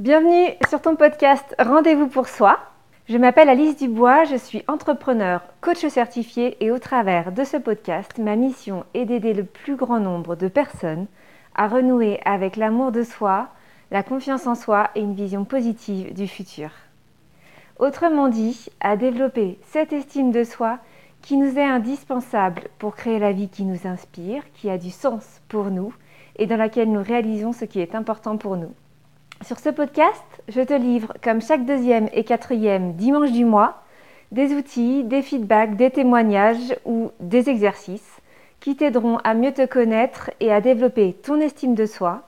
Bienvenue sur ton podcast Rendez-vous pour soi. Je m'appelle Alice Dubois, je suis entrepreneur, coach certifié et au travers de ce podcast, ma mission est d'aider le plus grand nombre de personnes à renouer avec l'amour de soi, la confiance en soi et une vision positive du futur. Autrement dit, à développer cette estime de soi qui nous est indispensable pour créer la vie qui nous inspire, qui a du sens pour nous et dans laquelle nous réalisons ce qui est important pour nous. Sur ce podcast, je te livre, comme chaque deuxième et quatrième dimanche du mois, des outils, des feedbacks, des témoignages ou des exercices qui t'aideront à mieux te connaître et à développer ton estime de soi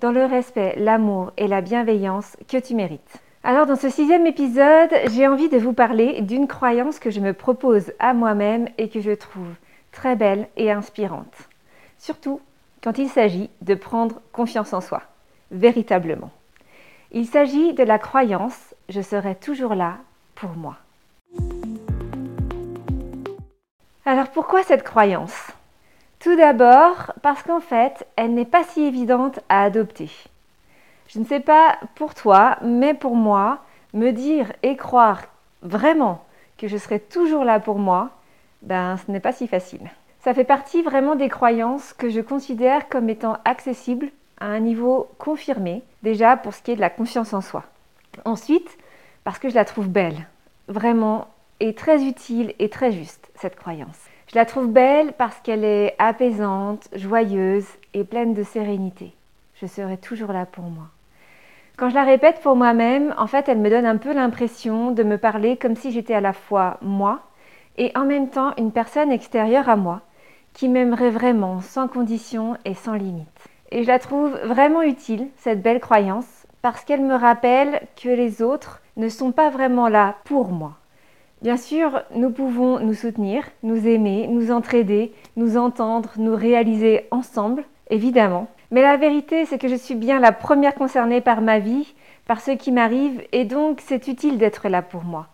dans le respect, l'amour et la bienveillance que tu mérites. Alors dans ce sixième épisode, j'ai envie de vous parler d'une croyance que je me propose à moi-même et que je trouve très belle et inspirante. Surtout quand il s'agit de prendre confiance en soi, véritablement. Il s'agit de la croyance je serai toujours là pour moi. Alors pourquoi cette croyance? Tout d'abord parce qu'en fait, elle n'est pas si évidente à adopter. Je ne sais pas pour toi, mais pour moi, me dire et croire vraiment que je serai toujours là pour moi, ben ce n'est pas si facile. Ça fait partie vraiment des croyances que je considère comme étant accessibles à un niveau confirmé, déjà pour ce qui est de la confiance en soi. Ensuite, parce que je la trouve belle, vraiment, et très utile et très juste, cette croyance. Je la trouve belle parce qu'elle est apaisante, joyeuse et pleine de sérénité. Je serai toujours là pour moi. Quand je la répète pour moi-même, en fait, elle me donne un peu l'impression de me parler comme si j'étais à la fois moi et en même temps une personne extérieure à moi qui m'aimerait vraiment sans condition et sans limite. Et je la trouve vraiment utile, cette belle croyance, parce qu'elle me rappelle que les autres ne sont pas vraiment là pour moi. Bien sûr, nous pouvons nous soutenir, nous aimer, nous entraider, nous entendre, nous réaliser ensemble, évidemment. Mais la vérité, c'est que je suis bien la première concernée par ma vie, par ce qui m'arrive, et donc c'est utile d'être là pour moi,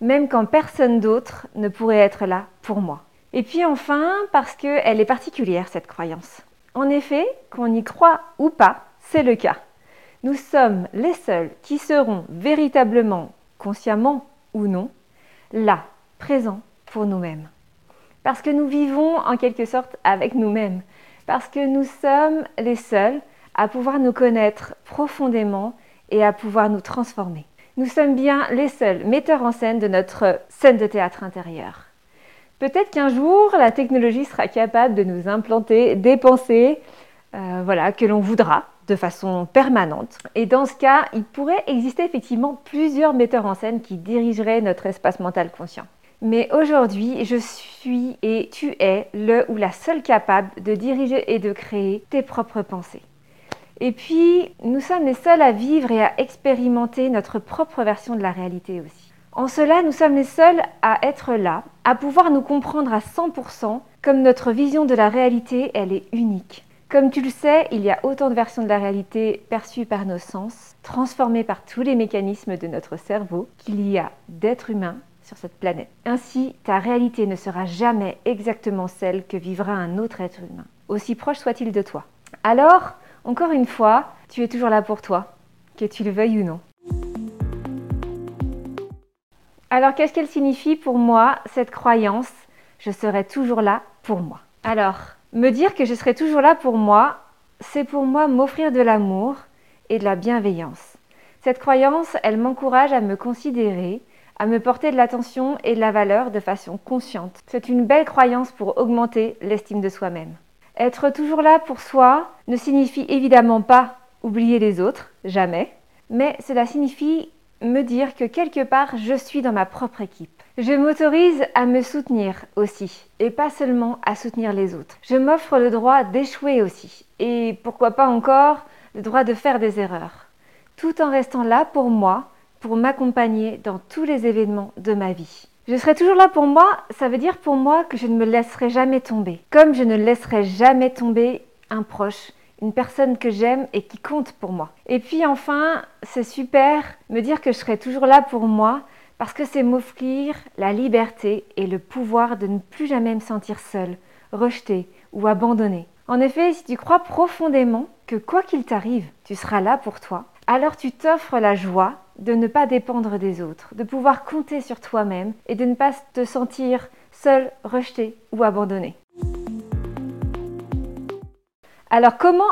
même quand personne d'autre ne pourrait être là pour moi. Et puis enfin, parce qu'elle est particulière, cette croyance. En effet, qu'on y croit ou pas, c'est le cas. Nous sommes les seuls qui seront véritablement, consciemment ou non, là, présents pour nous-mêmes. Parce que nous vivons en quelque sorte avec nous-mêmes. Parce que nous sommes les seuls à pouvoir nous connaître profondément et à pouvoir nous transformer. Nous sommes bien les seuls metteurs en scène de notre scène de théâtre intérieur. Peut-être qu'un jour, la technologie sera capable de nous implanter des pensées euh, voilà, que l'on voudra de façon permanente. Et dans ce cas, il pourrait exister effectivement plusieurs metteurs en scène qui dirigeraient notre espace mental conscient. Mais aujourd'hui, je suis et tu es le ou la seule capable de diriger et de créer tes propres pensées. Et puis, nous sommes les seuls à vivre et à expérimenter notre propre version de la réalité aussi. En cela, nous sommes les seuls à être là, à pouvoir nous comprendre à 100%, comme notre vision de la réalité, elle est unique. Comme tu le sais, il y a autant de versions de la réalité perçues par nos sens, transformées par tous les mécanismes de notre cerveau, qu'il y a d'êtres humains sur cette planète. Ainsi, ta réalité ne sera jamais exactement celle que vivra un autre être humain, aussi proche soit-il de toi. Alors, encore une fois, tu es toujours là pour toi, que tu le veuilles ou non. Alors, qu'est-ce qu'elle signifie pour moi, cette croyance? Je serai toujours là pour moi. Alors, me dire que je serai toujours là pour moi, c'est pour moi m'offrir de l'amour et de la bienveillance. Cette croyance, elle m'encourage à me considérer, à me porter de l'attention et de la valeur de façon consciente. C'est une belle croyance pour augmenter l'estime de soi-même. Être toujours là pour soi ne signifie évidemment pas oublier les autres, jamais, mais cela signifie me dire que quelque part, je suis dans ma propre équipe. Je m'autorise à me soutenir aussi, et pas seulement à soutenir les autres. Je m'offre le droit d'échouer aussi, et pourquoi pas encore le droit de faire des erreurs, tout en restant là pour moi, pour m'accompagner dans tous les événements de ma vie. Je serai toujours là pour moi, ça veut dire pour moi que je ne me laisserai jamais tomber, comme je ne laisserai jamais tomber un proche, une personne que j'aime et qui compte pour moi. Et puis enfin, c'est super me dire que je serai toujours là pour moi parce que c'est m'offrir la liberté et le pouvoir de ne plus jamais me sentir seule, rejetée ou abandonnée. En effet, si tu crois profondément que quoi qu'il t'arrive, tu seras là pour toi, alors tu t'offres la joie de ne pas dépendre des autres, de pouvoir compter sur toi-même et de ne pas te sentir seul, rejeté ou abandonné. Alors comment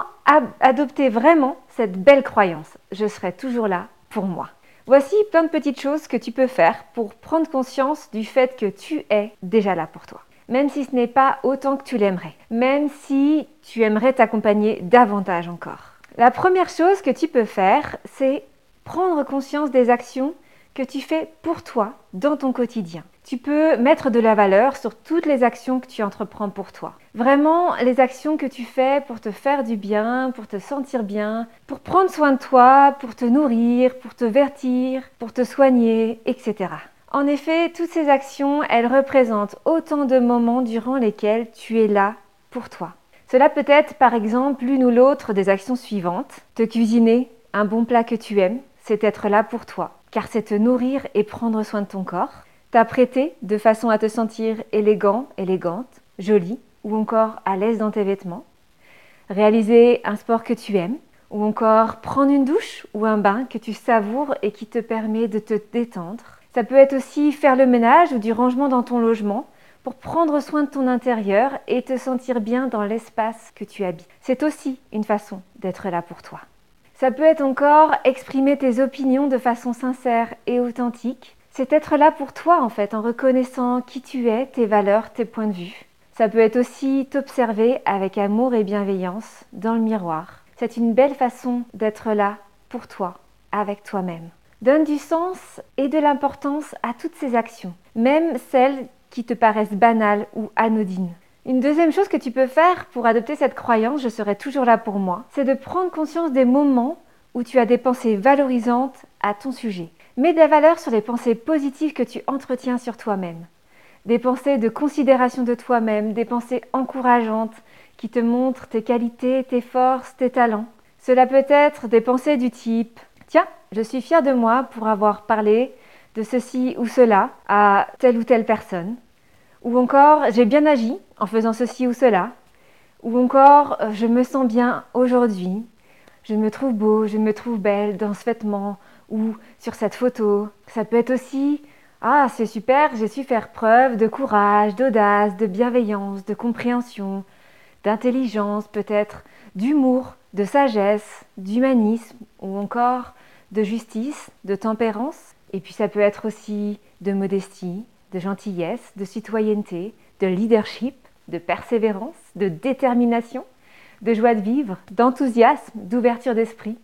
adopter vraiment cette belle croyance? Je serai toujours là pour moi. Voici plein de petites choses que tu peux faire pour prendre conscience du fait que tu es déjà là pour toi. Même si ce n'est pas autant que tu l'aimerais. Même si tu aimerais t'accompagner davantage encore. La première chose que tu peux faire, c'est prendre conscience des actions que tu fais pour toi dans ton quotidien. Tu peux mettre de la valeur sur toutes les actions que tu entreprends pour toi. Vraiment, les actions que tu fais pour te faire du bien, pour te sentir bien, pour prendre soin de toi, pour te nourrir, pour te vertir, pour te soigner, etc. En effet, toutes ces actions, elles représentent autant de moments durant lesquels tu es là pour toi. Cela peut être par exemple l'une ou l'autre des actions suivantes. Te cuisiner un bon plat que tu aimes, c'est être là pour toi, car c'est te nourrir et prendre soin de ton corps. T'apprêter de façon à te sentir élégant, élégante, jolie ou encore à l'aise dans tes vêtements. Réaliser un sport que tu aimes ou encore prendre une douche ou un bain que tu savoures et qui te permet de te détendre. Ça peut être aussi faire le ménage ou du rangement dans ton logement pour prendre soin de ton intérieur et te sentir bien dans l'espace que tu habites. C'est aussi une façon d'être là pour toi. Ça peut être encore exprimer tes opinions de façon sincère et authentique. C'est être là pour toi en fait, en reconnaissant qui tu es, tes valeurs, tes points de vue. Ça peut être aussi t'observer avec amour et bienveillance dans le miroir. C'est une belle façon d'être là pour toi, avec toi-même. Donne du sens et de l'importance à toutes ces actions, même celles qui te paraissent banales ou anodines. Une deuxième chose que tu peux faire pour adopter cette croyance, je serai toujours là pour moi, c'est de prendre conscience des moments où tu as des pensées valorisantes à ton sujet. Mets des valeurs sur les pensées positives que tu entretiens sur toi-même. Des pensées de considération de toi-même, des pensées encourageantes qui te montrent tes qualités, tes forces, tes talents. Cela peut être des pensées du type Tiens, je suis fière de moi pour avoir parlé de ceci ou cela à telle ou telle personne. Ou encore, j'ai bien agi en faisant ceci ou cela. Ou encore, euh, je me sens bien aujourd'hui. Je me trouve beau, je me trouve belle dans ce vêtement ou sur cette photo. Ça peut être aussi, ah, c'est super, j'ai su faire preuve de courage, d'audace, de bienveillance, de compréhension, d'intelligence peut-être, d'humour, de sagesse, d'humanisme ou encore de justice, de tempérance. Et puis ça peut être aussi de modestie, de gentillesse, de citoyenneté, de leadership, de persévérance, de détermination, de joie de vivre, d'enthousiasme, d'ouverture d'esprit,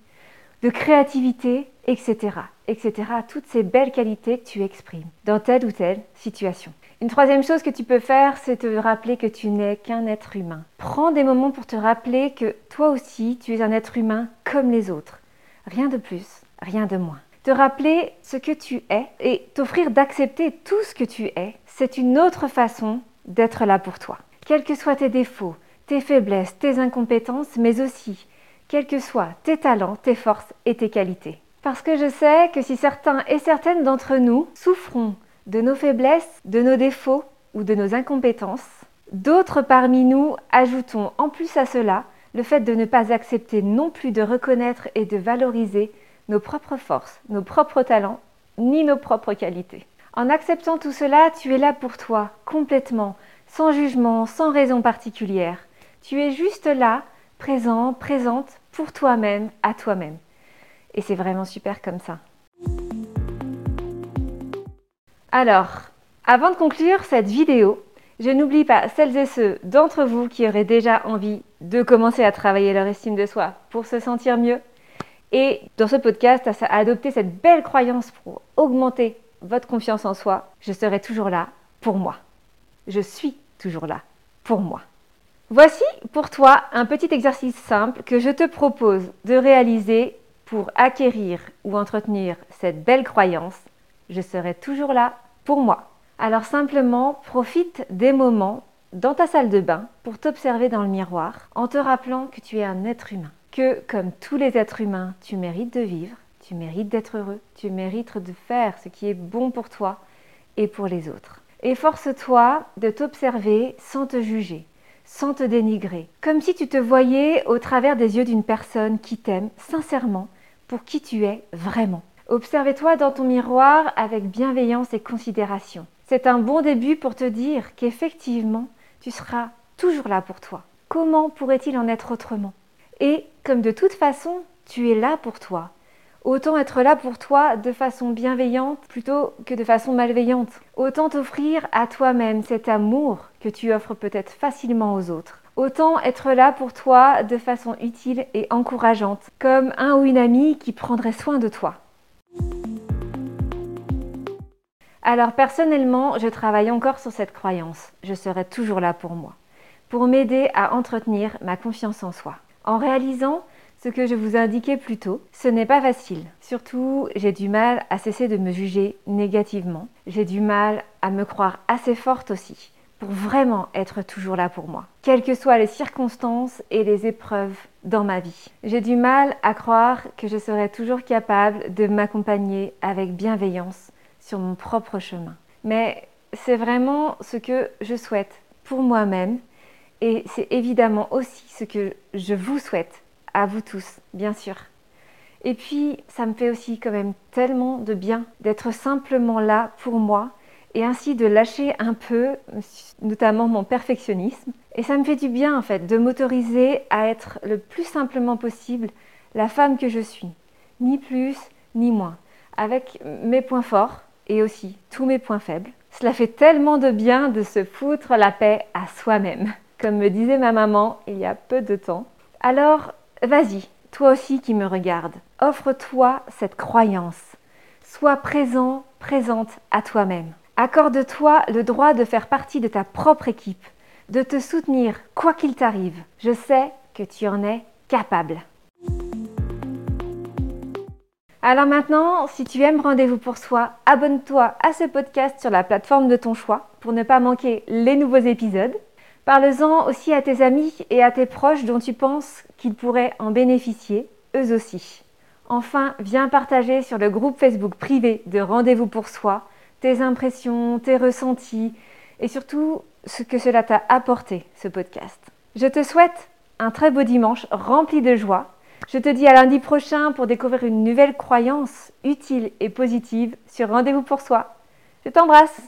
de créativité, etc., etc. Toutes ces belles qualités que tu exprimes dans telle ou telle situation. Une troisième chose que tu peux faire, c'est te rappeler que tu n'es qu'un être humain. Prends des moments pour te rappeler que toi aussi, tu es un être humain comme les autres. Rien de plus, rien de moins te rappeler ce que tu es et t'offrir d'accepter tout ce que tu es, c'est une autre façon d'être là pour toi. Quels que soient tes défauts, tes faiblesses, tes incompétences, mais aussi quels que soient tes talents, tes forces et tes qualités. Parce que je sais que si certains et certaines d'entre nous souffrons de nos faiblesses, de nos défauts ou de nos incompétences, d'autres parmi nous ajoutons en plus à cela le fait de ne pas accepter non plus de reconnaître et de valoriser nos propres forces, nos propres talents, ni nos propres qualités. En acceptant tout cela, tu es là pour toi, complètement, sans jugement, sans raison particulière. Tu es juste là, présent, présente, pour toi-même, à toi-même. Et c'est vraiment super comme ça. Alors, avant de conclure cette vidéo, je n'oublie pas celles et ceux d'entre vous qui auraient déjà envie de commencer à travailler leur estime de soi pour se sentir mieux, et dans ce podcast, à adopter cette belle croyance pour augmenter votre confiance en soi, je serai toujours là pour moi. Je suis toujours là pour moi. Voici pour toi un petit exercice simple que je te propose de réaliser pour acquérir ou entretenir cette belle croyance. Je serai toujours là pour moi. Alors simplement, profite des moments dans ta salle de bain pour t'observer dans le miroir en te rappelant que tu es un être humain que, comme tous les êtres humains, tu mérites de vivre, tu mérites d'être heureux, tu mérites de faire ce qui est bon pour toi et pour les autres. Efforce-toi de t'observer sans te juger, sans te dénigrer, comme si tu te voyais au travers des yeux d'une personne qui t'aime sincèrement pour qui tu es vraiment. Observe-toi dans ton miroir avec bienveillance et considération. C'est un bon début pour te dire qu'effectivement, tu seras toujours là pour toi. Comment pourrait-il en être autrement? Et comme de toute façon, tu es là pour toi, autant être là pour toi de façon bienveillante plutôt que de façon malveillante. Autant t'offrir à toi-même cet amour que tu offres peut-être facilement aux autres. Autant être là pour toi de façon utile et encourageante, comme un ou une amie qui prendrait soin de toi. Alors personnellement, je travaille encore sur cette croyance. Je serai toujours là pour moi, pour m'aider à entretenir ma confiance en soi. En réalisant ce que je vous indiquais plus tôt, ce n'est pas facile. Surtout, j'ai du mal à cesser de me juger négativement. J'ai du mal à me croire assez forte aussi pour vraiment être toujours là pour moi, quelles que soient les circonstances et les épreuves dans ma vie. J'ai du mal à croire que je serai toujours capable de m'accompagner avec bienveillance sur mon propre chemin. Mais c'est vraiment ce que je souhaite pour moi-même et c'est évidemment aussi ce que je vous souhaite à vous tous, bien sûr. Et puis, ça me fait aussi quand même tellement de bien d'être simplement là pour moi et ainsi de lâcher un peu, notamment mon perfectionnisme. Et ça me fait du bien en fait de m'autoriser à être le plus simplement possible la femme que je suis, ni plus ni moins, avec mes points forts et aussi tous mes points faibles. Cela fait tellement de bien de se foutre la paix à soi-même, comme me disait ma maman il y a peu de temps. Alors, vas-y, toi aussi qui me regardes, offre-toi cette croyance. Sois présent, présente à toi-même. Accorde-toi le droit de faire partie de ta propre équipe, de te soutenir quoi qu'il t'arrive. Je sais que tu en es capable. Alors maintenant, si tu aimes Rendez-vous pour soi, abonne-toi à ce podcast sur la plateforme de ton choix pour ne pas manquer les nouveaux épisodes. Parle-en aussi à tes amis et à tes proches dont tu penses qu'ils pourraient en bénéficier, eux aussi. Enfin, viens partager sur le groupe Facebook privé de Rendez-vous pour soi tes impressions, tes ressentis et surtout ce que cela t'a apporté, ce podcast. Je te souhaite un très beau dimanche rempli de joie je te dis à lundi prochain pour découvrir une nouvelle croyance utile et positive sur Rendez-vous pour soi. Je t'embrasse